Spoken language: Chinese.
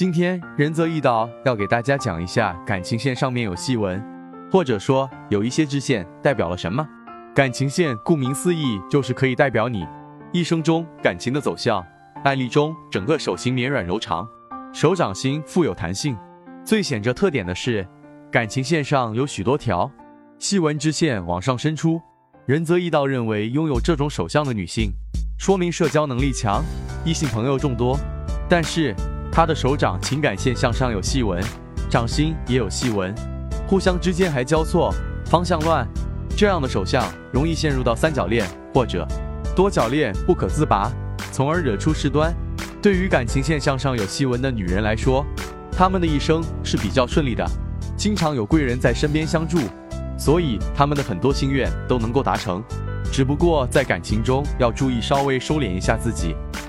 今天仁泽一道要给大家讲一下感情线上面有细纹，或者说有一些支线代表了什么。感情线顾名思义就是可以代表你一生中感情的走向。案例中，整个手型绵软柔长，手掌心富有弹性。最显着特点的是，感情线上有许多条细纹支线往上伸出。仁泽一道认为，拥有这种手相的女性，说明社交能力强，异性朋友众多。但是她的手掌情感线向上有细纹，掌心也有细纹，互相之间还交错，方向乱。这样的手相容易陷入到三角恋或者多角恋不可自拔，从而惹出事端。对于感情线向上有细纹的女人来说，她们的一生是比较顺利的，经常有贵人在身边相助，所以她们的很多心愿都能够达成。只不过在感情中要注意稍微收敛一下自己，